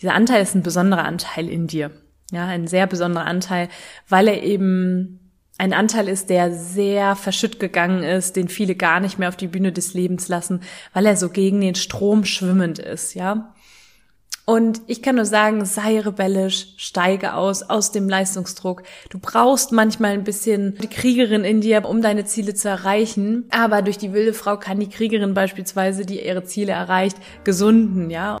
dieser Anteil ist ein besonderer Anteil in dir. Ja, ein sehr besonderer Anteil, weil er eben ein Anteil ist, der sehr verschütt gegangen ist, den viele gar nicht mehr auf die Bühne des Lebens lassen, weil er so gegen den Strom schwimmend ist, ja. Und ich kann nur sagen, sei rebellisch, steige aus, aus dem Leistungsdruck. Du brauchst manchmal ein bisschen die Kriegerin in dir, um deine Ziele zu erreichen. Aber durch die wilde Frau kann die Kriegerin beispielsweise, die ihre Ziele erreicht, gesunden, ja.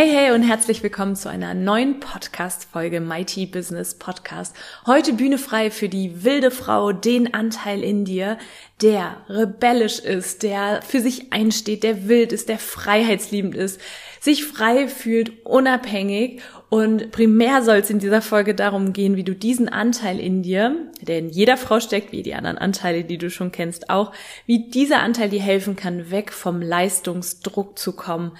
Hey, hey und herzlich willkommen zu einer neuen Podcast-Folge Mighty Business Podcast. Heute Bühne frei für die wilde Frau, den Anteil in dir, der rebellisch ist, der für sich einsteht, der wild ist, der freiheitsliebend ist, sich frei fühlt, unabhängig und primär soll es in dieser Folge darum gehen, wie du diesen Anteil in dir, der in jeder Frau steckt, wie die anderen Anteile, die du schon kennst, auch, wie dieser Anteil dir helfen kann, weg vom Leistungsdruck zu kommen,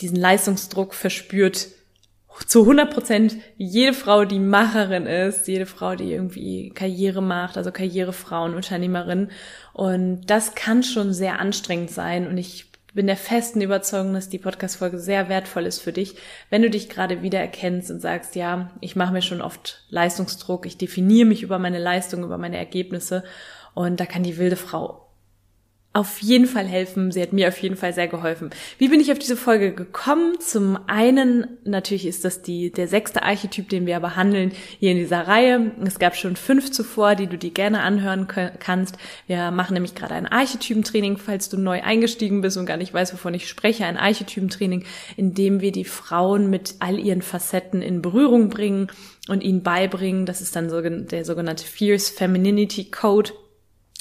diesen Leistungsdruck verspürt zu 100 Prozent jede Frau, die Macherin ist, jede Frau, die irgendwie Karriere macht, also Karrierefrauen, Unternehmerin. Und das kann schon sehr anstrengend sein. Und ich bin der festen Überzeugung, dass die Podcast-Folge sehr wertvoll ist für dich, wenn du dich gerade wiedererkennst und sagst, ja, ich mache mir schon oft Leistungsdruck, ich definiere mich über meine Leistung, über meine Ergebnisse. Und da kann die wilde Frau auf jeden Fall helfen. Sie hat mir auf jeden Fall sehr geholfen. Wie bin ich auf diese Folge gekommen? Zum einen, natürlich ist das die, der sechste Archetyp, den wir behandeln hier in dieser Reihe. Es gab schon fünf zuvor, die du dir gerne anhören kannst. Wir machen nämlich gerade ein Archetypentraining, falls du neu eingestiegen bist und gar nicht weißt, wovon ich spreche. Ein Archetypentraining, in dem wir die Frauen mit all ihren Facetten in Berührung bringen und ihnen beibringen. Das ist dann der sogenannte Fierce Femininity Code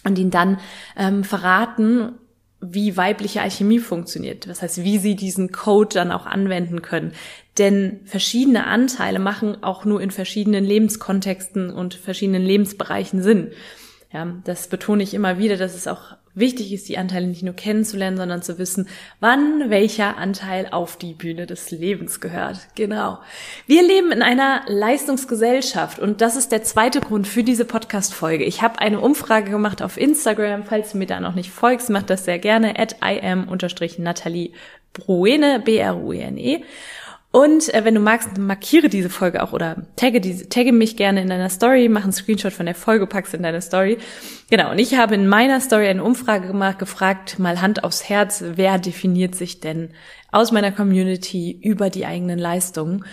und ihn dann ähm, verraten, wie weibliche Alchemie funktioniert. Das heißt, wie sie diesen Code dann auch anwenden können. Denn verschiedene Anteile machen auch nur in verschiedenen Lebenskontexten und verschiedenen Lebensbereichen Sinn. Ja, das betone ich immer wieder, dass es auch wichtig ist, die Anteile nicht nur kennenzulernen, sondern zu wissen, wann welcher Anteil auf die Bühne des Lebens gehört. Genau. Wir leben in einer Leistungsgesellschaft und das ist der zweite Grund für diese Podcast-Folge. Ich habe eine Umfrage gemacht auf Instagram. Falls du mir da noch nicht folgst, mach das sehr gerne at im-natalie Bruene, B-R-U-E-N-E. Und äh, wenn du magst, markiere diese Folge auch oder tagge, diese, tagge mich gerne in deiner Story, mach einen Screenshot von der Folge, pack's in deine Story. Genau, und ich habe in meiner Story eine Umfrage gemacht, gefragt, mal Hand aufs Herz, wer definiert sich denn aus meiner Community über die eigenen Leistungen?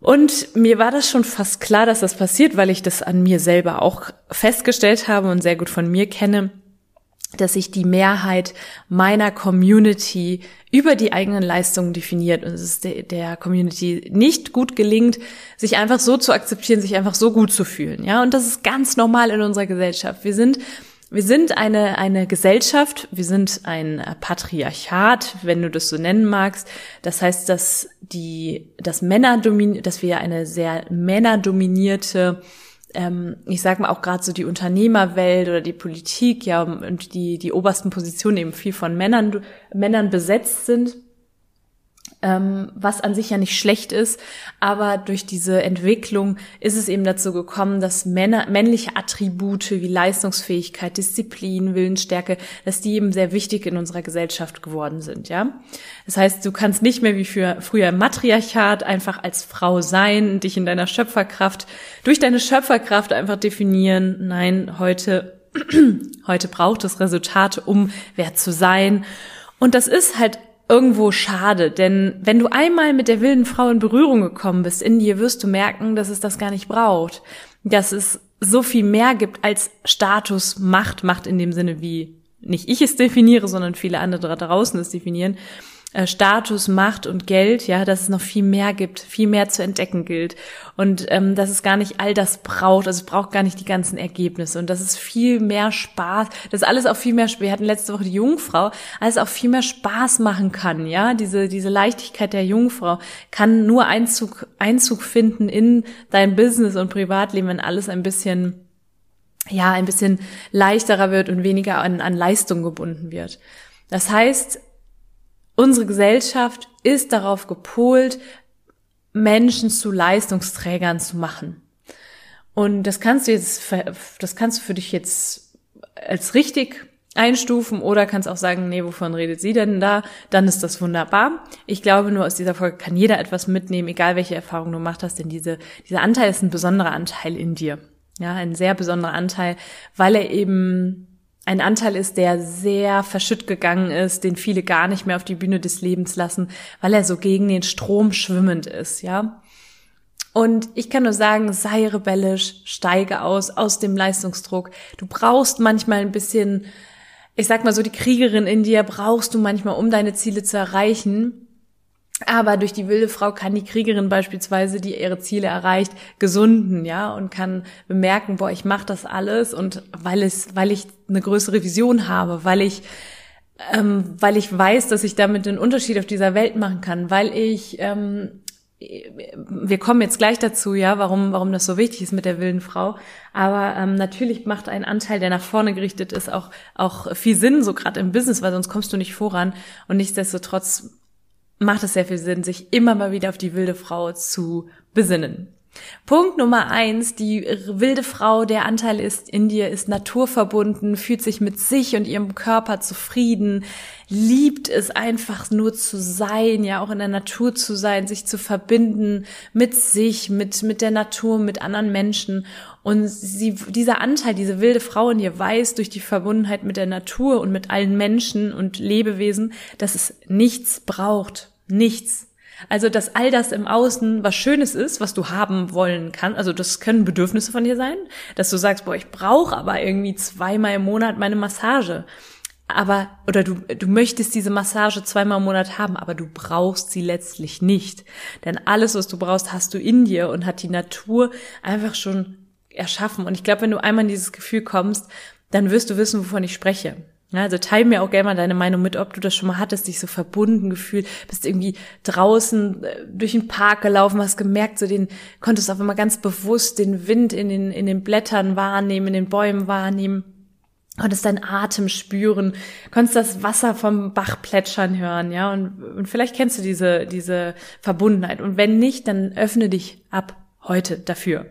Und mir war das schon fast klar, dass das passiert, weil ich das an mir selber auch festgestellt habe und sehr gut von mir kenne dass sich die Mehrheit meiner Community über die eigenen Leistungen definiert und es ist der, Community nicht gut gelingt, sich einfach so zu akzeptieren, sich einfach so gut zu fühlen. Ja, und das ist ganz normal in unserer Gesellschaft. Wir sind wir sind eine, eine Gesellschaft, wir sind ein Patriarchat, wenn du das so nennen magst. Das heißt, dass die, dass Männer dominieren, dass wir eine sehr männerdominierte ähm, ich sage mal auch gerade so die Unternehmerwelt oder die Politik, ja, und die, die obersten Positionen eben viel von Männern, Männern besetzt sind ähm, was an sich ja nicht schlecht ist, aber durch diese Entwicklung ist es eben dazu gekommen, dass Männer, männliche Attribute wie Leistungsfähigkeit, Disziplin, Willensstärke, dass die eben sehr wichtig in unserer Gesellschaft geworden sind, ja. Das heißt, du kannst nicht mehr wie für früher im Matriarchat einfach als Frau sein, dich in deiner Schöpferkraft, durch deine Schöpferkraft einfach definieren. Nein, heute, heute braucht es Resultate, um wer zu sein. Und das ist halt irgendwo schade, denn wenn du einmal mit der wilden Frau in Berührung gekommen bist in dir, wirst du merken, dass es das gar nicht braucht. Dass es so viel mehr gibt als Status, Macht, Macht in dem Sinne, wie nicht ich es definiere, sondern viele andere da draußen es definieren, Status, Macht und Geld, ja, dass es noch viel mehr gibt, viel mehr zu entdecken gilt. Und ähm, dass es gar nicht all das braucht, also es braucht gar nicht die ganzen Ergebnisse. Und dass es viel mehr Spaß, dass alles auch viel mehr, wir hatten letzte Woche die Jungfrau, alles auch viel mehr Spaß machen kann, ja, diese diese Leichtigkeit der Jungfrau kann nur Einzug Einzug finden in dein Business und Privatleben, wenn alles ein bisschen ja, ein bisschen leichterer wird und weniger an, an Leistung gebunden wird. Das heißt, Unsere Gesellschaft ist darauf gepolt, Menschen zu Leistungsträgern zu machen. Und das kannst du jetzt, das kannst du für dich jetzt als richtig einstufen oder kannst auch sagen, nee, wovon redet sie denn da? Dann ist das wunderbar. Ich glaube nur, aus dieser Folge kann jeder etwas mitnehmen, egal welche Erfahrung du gemacht hast, denn diese, dieser Anteil ist ein besonderer Anteil in dir. Ja, ein sehr besonderer Anteil, weil er eben ein Anteil ist, der sehr verschütt gegangen ist, den viele gar nicht mehr auf die Bühne des Lebens lassen, weil er so gegen den Strom schwimmend ist, ja. Und ich kann nur sagen, sei rebellisch, steige aus, aus dem Leistungsdruck. Du brauchst manchmal ein bisschen, ich sag mal so, die Kriegerin in dir brauchst du manchmal, um deine Ziele zu erreichen. Aber durch die wilde Frau kann die Kriegerin beispielsweise, die ihre Ziele erreicht, gesunden, ja, und kann bemerken, boah, ich mache das alles und weil es, weil ich eine größere Vision habe, weil ich, ähm, weil ich weiß, dass ich damit einen Unterschied auf dieser Welt machen kann, weil ich, ähm, wir kommen jetzt gleich dazu, ja, warum, warum das so wichtig ist mit der wilden Frau. Aber ähm, natürlich macht ein Anteil, der nach vorne gerichtet ist, auch auch viel Sinn, so gerade im Business, weil sonst kommst du nicht voran. Und nichtsdestotrotz macht es sehr viel Sinn, sich immer mal wieder auf die wilde Frau zu besinnen. Punkt Nummer eins, die wilde Frau, der Anteil ist in dir, ist naturverbunden, fühlt sich mit sich und ihrem Körper zufrieden, liebt es einfach nur zu sein, ja, auch in der Natur zu sein, sich zu verbinden mit sich, mit, mit der Natur, mit anderen Menschen. Und sie, dieser Anteil, diese wilde Frau in ihr weiß durch die Verbundenheit mit der Natur und mit allen Menschen und Lebewesen, dass es nichts braucht. Nichts. Also, dass all das im Außen was Schönes ist, was du haben wollen kannst. Also, das können Bedürfnisse von dir sein, dass du sagst, boah, ich brauche aber irgendwie zweimal im Monat meine Massage. Aber, oder du, du möchtest diese Massage zweimal im Monat haben, aber du brauchst sie letztlich nicht. Denn alles, was du brauchst, hast du in dir und hat die Natur einfach schon erschaffen. Und ich glaube, wenn du einmal in dieses Gefühl kommst, dann wirst du wissen, wovon ich spreche. Ja, also teil mir auch gerne mal deine Meinung mit, ob du das schon mal hattest, dich so verbunden gefühlt, bist irgendwie draußen äh, durch den Park gelaufen, hast gemerkt, so den, konntest auf einmal ganz bewusst den Wind in den, in den Blättern wahrnehmen, in den Bäumen wahrnehmen, konntest deinen Atem spüren, konntest das Wasser vom Bach plätschern hören, ja, und, und vielleicht kennst du diese, diese Verbundenheit. Und wenn nicht, dann öffne dich ab heute dafür.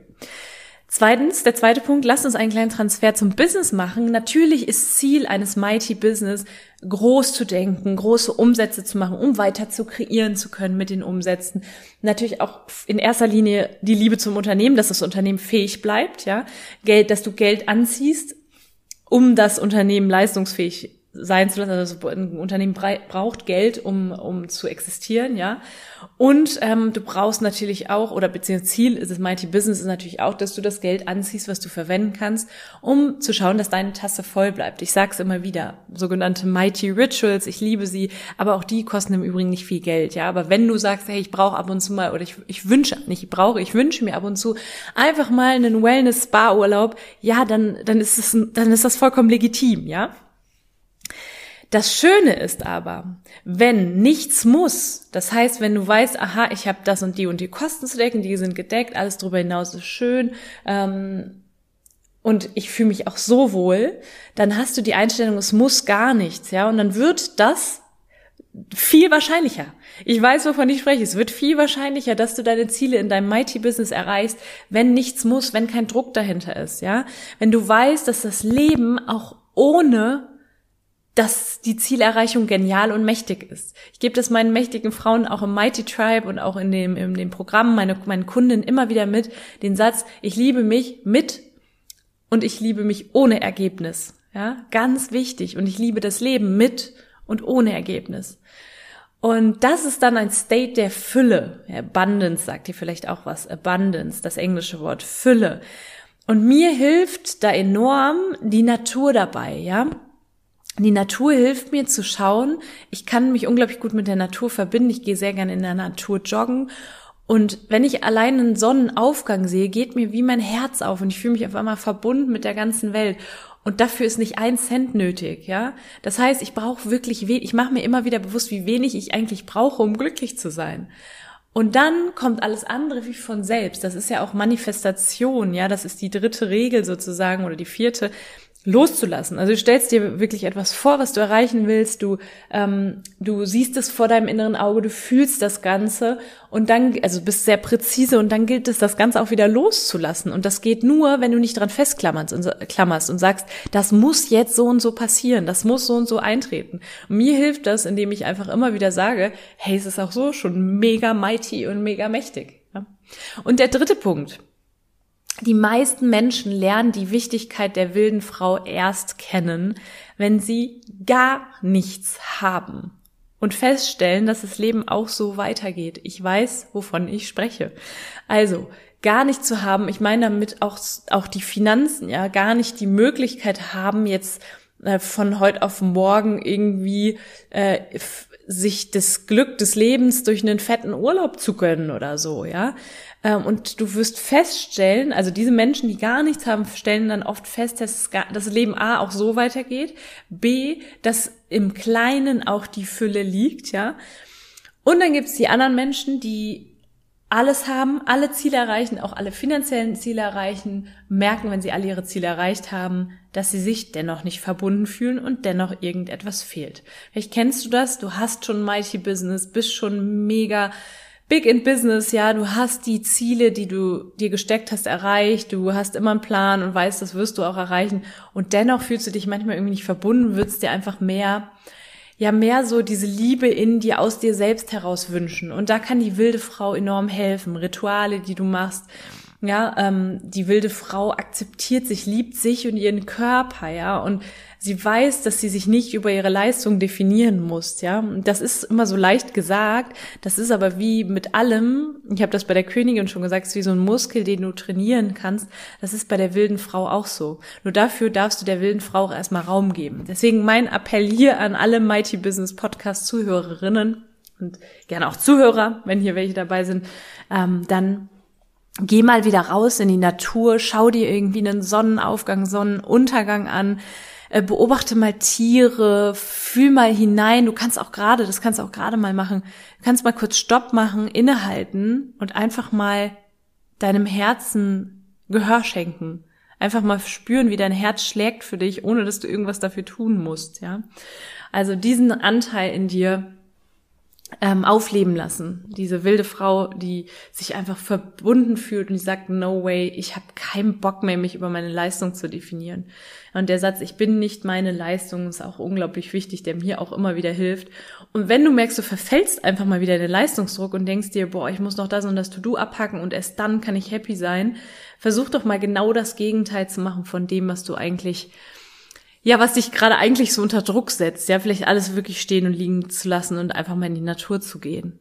Zweitens, der zweite Punkt, lasst uns einen kleinen Transfer zum Business machen. Natürlich ist Ziel eines Mighty Business, groß zu denken, große Umsätze zu machen, um weiter zu kreieren zu können mit den Umsätzen. Natürlich auch in erster Linie die Liebe zum Unternehmen, dass das Unternehmen fähig bleibt, ja. Geld, dass du Geld anziehst, um das Unternehmen leistungsfähig sein zu lassen. Also ein Unternehmen braucht Geld, um, um zu existieren, ja. Und ähm, du brauchst natürlich auch, oder beziehungsweise Ziel ist es Mighty Business ist natürlich auch, dass du das Geld anziehst, was du verwenden kannst, um zu schauen, dass deine Tasse voll bleibt. Ich sag's immer wieder, sogenannte Mighty Rituals, ich liebe sie, aber auch die kosten im Übrigen nicht viel Geld, ja. Aber wenn du sagst, hey, ich brauche ab und zu mal, oder ich, ich wünsche, nicht ich brauche, ich wünsche mir ab und zu einfach mal einen Wellness-Spa-Urlaub, ja, dann, dann ist es, dann ist das vollkommen legitim, ja. Das Schöne ist aber, wenn nichts muss, das heißt, wenn du weißt, aha, ich habe das und die und die Kosten zu decken, die sind gedeckt, alles darüber hinaus ist schön ähm, und ich fühle mich auch so wohl, dann hast du die Einstellung, es muss gar nichts, ja, und dann wird das viel wahrscheinlicher. Ich weiß, wovon ich spreche. Es wird viel wahrscheinlicher, dass du deine Ziele in deinem Mighty Business erreichst, wenn nichts muss, wenn kein Druck dahinter ist, ja. Wenn du weißt, dass das Leben auch ohne dass die Zielerreichung genial und mächtig ist. Ich gebe das meinen mächtigen Frauen auch im Mighty Tribe und auch in dem, in dem Programm, meine, meinen Kunden immer wieder mit, den Satz, ich liebe mich mit und ich liebe mich ohne Ergebnis. Ja, ganz wichtig. Und ich liebe das Leben mit und ohne Ergebnis. Und das ist dann ein State der Fülle. Abundance sagt ihr vielleicht auch was. Abundance, das englische Wort Fülle. Und mir hilft da enorm die Natur dabei, ja. Die Natur hilft mir zu schauen. Ich kann mich unglaublich gut mit der Natur verbinden. Ich gehe sehr gerne in der Natur joggen. Und wenn ich allein einen Sonnenaufgang sehe, geht mir wie mein Herz auf und ich fühle mich auf einmal verbunden mit der ganzen Welt. Und dafür ist nicht ein Cent nötig, ja. Das heißt, ich brauche wirklich wenig, ich mache mir immer wieder bewusst, wie wenig ich eigentlich brauche, um glücklich zu sein. Und dann kommt alles andere wie von selbst. Das ist ja auch Manifestation, ja. Das ist die dritte Regel sozusagen oder die vierte loszulassen. Also du stellst dir wirklich etwas vor, was du erreichen willst, du, ähm, du siehst es vor deinem inneren Auge, du fühlst das Ganze und dann, also bist sehr präzise und dann gilt es, das Ganze auch wieder loszulassen. Und das geht nur, wenn du nicht dran festklammerst und, klammerst und sagst, das muss jetzt so und so passieren, das muss so und so eintreten. Und mir hilft das, indem ich einfach immer wieder sage, hey, es ist auch so schon mega mighty und mega mächtig. Ja? Und der dritte Punkt, die meisten Menschen lernen die Wichtigkeit der wilden Frau erst kennen, wenn sie gar nichts haben und feststellen, dass das Leben auch so weitergeht. Ich weiß, wovon ich spreche. Also, gar nicht zu haben, ich meine damit auch, auch die Finanzen, ja, gar nicht die Möglichkeit haben, jetzt äh, von heute auf morgen irgendwie äh, sich das Glück des Lebens durch einen fetten Urlaub zu gönnen oder so, ja. Ähm, und du wirst feststellen, also diese Menschen, die gar nichts haben, stellen dann oft fest, dass das Leben A auch so weitergeht, B, dass im Kleinen auch die Fülle liegt, ja. Und dann gibt's die anderen Menschen, die alles haben, alle Ziele erreichen, auch alle finanziellen Ziele erreichen, merken, wenn sie alle ihre Ziele erreicht haben, dass sie sich dennoch nicht verbunden fühlen und dennoch irgendetwas fehlt. Vielleicht kennst du das, du hast schon Mighty Business, bist schon mega big in business, ja, du hast die Ziele, die du dir gesteckt hast, erreicht, du hast immer einen Plan und weißt, das wirst du auch erreichen und dennoch fühlst du dich manchmal irgendwie nicht verbunden, würdest dir einfach mehr ja mehr so diese Liebe in dir aus dir selbst heraus wünschen. Und da kann die wilde Frau enorm helfen. Rituale, die du machst. Ja, ähm, die wilde Frau akzeptiert sich, liebt sich und ihren Körper, ja, und sie weiß, dass sie sich nicht über ihre Leistung definieren muss, ja. Das ist immer so leicht gesagt, das ist aber wie mit allem, ich habe das bei der Königin schon gesagt, es ist wie so ein Muskel, den du trainieren kannst, das ist bei der wilden Frau auch so. Nur dafür darfst du der wilden Frau auch erstmal Raum geben. Deswegen mein Appell hier an alle Mighty Business Podcast Zuhörerinnen und gerne auch Zuhörer, wenn hier welche dabei sind, ähm, dann geh mal wieder raus in die Natur, schau dir irgendwie einen Sonnenaufgang, Sonnenuntergang an, äh, beobachte mal Tiere, fühl mal hinein. Du kannst auch gerade, das kannst du auch gerade mal machen. Du kannst mal kurz Stopp machen, innehalten und einfach mal deinem Herzen Gehör schenken. Einfach mal spüren, wie dein Herz schlägt für dich, ohne dass du irgendwas dafür tun musst, ja. Also diesen Anteil in dir, ähm, aufleben lassen. Diese wilde Frau, die sich einfach verbunden fühlt und die sagt, no way, ich habe keinen Bock mehr, mich über meine Leistung zu definieren. Und der Satz, ich bin nicht meine Leistung, ist auch unglaublich wichtig, der mir auch immer wieder hilft. Und wenn du merkst, du verfällst einfach mal wieder in den Leistungsdruck und denkst dir, boah, ich muss noch das und das To-Do abhacken und erst dann kann ich happy sein, versuch doch mal genau das Gegenteil zu machen von dem, was du eigentlich ja, was dich gerade eigentlich so unter Druck setzt, ja, vielleicht alles wirklich stehen und liegen zu lassen und einfach mal in die Natur zu gehen.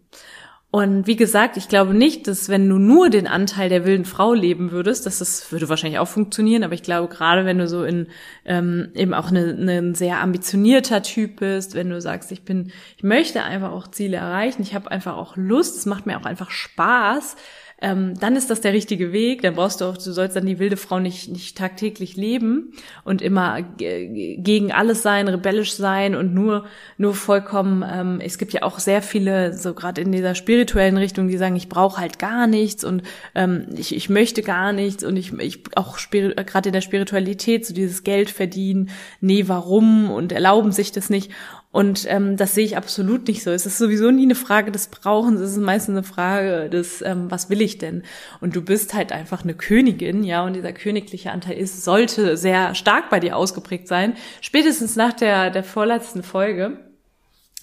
Und wie gesagt, ich glaube nicht, dass wenn du nur den Anteil der wilden Frau leben würdest, dass das würde wahrscheinlich auch funktionieren, aber ich glaube gerade, wenn du so in ähm, eben auch ein eine sehr ambitionierter Typ bist, wenn du sagst, ich bin, ich möchte einfach auch Ziele erreichen, ich habe einfach auch Lust, es macht mir auch einfach Spaß, ähm, dann ist das der richtige Weg. Dann brauchst du auch, du sollst dann die wilde Frau nicht, nicht tagtäglich leben und immer gegen alles sein, rebellisch sein und nur, nur vollkommen, ähm, es gibt ja auch sehr viele, so gerade in dieser spirituellen Richtung, die sagen, ich brauche halt gar nichts und ähm, ich, ich möchte gar nichts und ich, ich auch gerade in der Spiritualität so dieses Geld verdienen, nee, warum und erlauben sich das nicht. Und ähm, das sehe ich absolut nicht so. Es ist sowieso nie eine Frage des Brauchens, es ist meistens eine Frage des, ähm, was will ich denn? Und du bist halt einfach eine Königin, ja, und dieser königliche Anteil ist, sollte sehr stark bei dir ausgeprägt sein, spätestens nach der, der vorletzten Folge.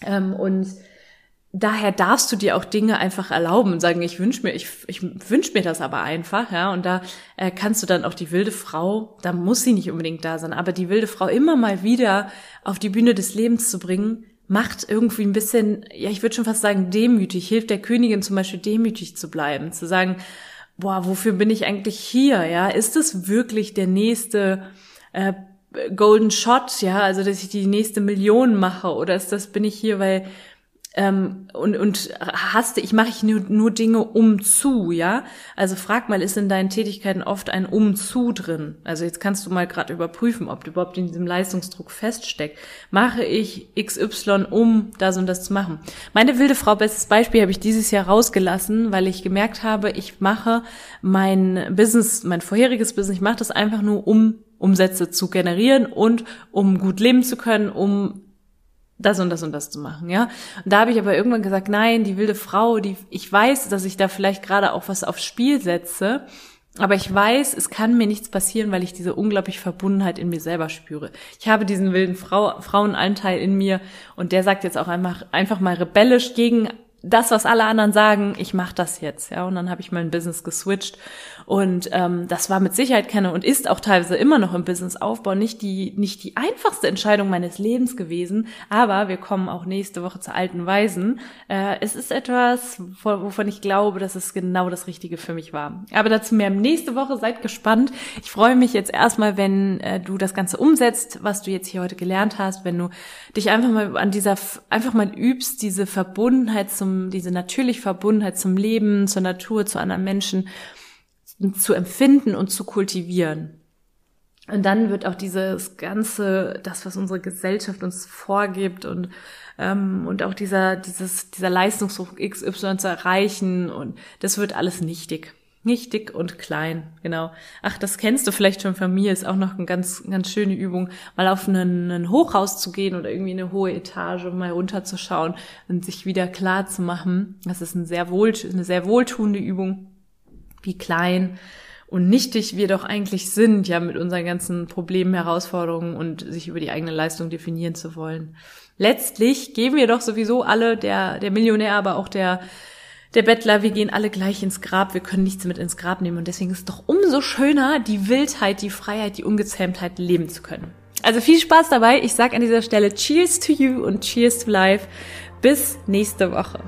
Ähm, und daher darfst du dir auch Dinge einfach erlauben und sagen, ich wünsche mir, ich, ich wünsch mir das aber einfach, ja. Und da äh, kannst du dann auch die wilde Frau, da muss sie nicht unbedingt da sein, aber die wilde Frau immer mal wieder auf die Bühne des Lebens zu bringen, macht irgendwie ein bisschen, ja, ich würde schon fast sagen, demütig, hilft der Königin zum Beispiel demütig zu bleiben, zu sagen, boah, wofür bin ich eigentlich hier? Ja, ist es wirklich der nächste äh, Golden Shot? Ja, also dass ich die nächste Million mache oder ist das bin ich hier, weil ähm, und, und haste, ich mache ich nur, nur Dinge um zu, ja? Also frag mal, ist in deinen Tätigkeiten oft ein um zu drin? Also jetzt kannst du mal gerade überprüfen, ob du überhaupt in diesem Leistungsdruck feststeckt. Mache ich XY, um das und das zu machen? Meine wilde Frau, bestes Beispiel, habe ich dieses Jahr rausgelassen, weil ich gemerkt habe, ich mache mein Business, mein vorheriges Business, ich mache das einfach nur, um Umsätze zu generieren und um gut leben zu können, um das und das und das zu machen, ja. Und da habe ich aber irgendwann gesagt, nein, die wilde Frau, die, ich weiß, dass ich da vielleicht gerade auch was aufs Spiel setze, aber ich weiß, es kann mir nichts passieren, weil ich diese unglaubliche Verbundenheit in mir selber spüre. Ich habe diesen wilden Frau, Frauenanteil in mir und der sagt jetzt auch einfach, einfach mal rebellisch gegen das, was alle anderen sagen, ich mache das jetzt, ja. Und dann habe ich mein Business geswitcht und ähm, das war mit Sicherheit keine und ist auch teilweise immer noch im Businessaufbau nicht die nicht die einfachste Entscheidung meines Lebens gewesen. Aber wir kommen auch nächste Woche zu alten Weisen. Äh, es ist etwas, wovon ich glaube, dass es genau das Richtige für mich war. Aber dazu mehr nächste Woche. Seid gespannt. Ich freue mich jetzt erstmal, wenn äh, du das Ganze umsetzt, was du jetzt hier heute gelernt hast, wenn du dich einfach mal an dieser einfach mal übst, diese Verbundenheit zum diese natürliche Verbundenheit zum Leben, zur Natur, zu anderen Menschen zu empfinden und zu kultivieren. Und dann wird auch dieses ganze, das, was unsere Gesellschaft uns vorgibt und ähm, und auch dieser dieses dieser Leistungsdruck XY zu erreichen und das wird alles nichtig. Nicht dick und klein, genau. Ach, das kennst du vielleicht schon von mir, ist auch noch eine ganz, ganz schöne Übung, mal auf einen, einen Hochhaus zu gehen oder irgendwie eine hohe Etage, mal runterzuschauen und sich wieder klar zu machen. Das ist eine sehr, wohl, eine sehr wohltuende Übung, wie klein und nichtig wir doch eigentlich sind, ja, mit unseren ganzen Problemen, Herausforderungen und sich über die eigene Leistung definieren zu wollen. Letztlich geben wir doch sowieso alle, der, der Millionär, aber auch der, der Bettler, wir gehen alle gleich ins Grab, wir können nichts mit ins Grab nehmen und deswegen ist es doch umso schöner, die Wildheit, die Freiheit, die Ungezähmtheit leben zu können. Also viel Spaß dabei. Ich sage an dieser Stelle Cheers to you und Cheers to life. Bis nächste Woche.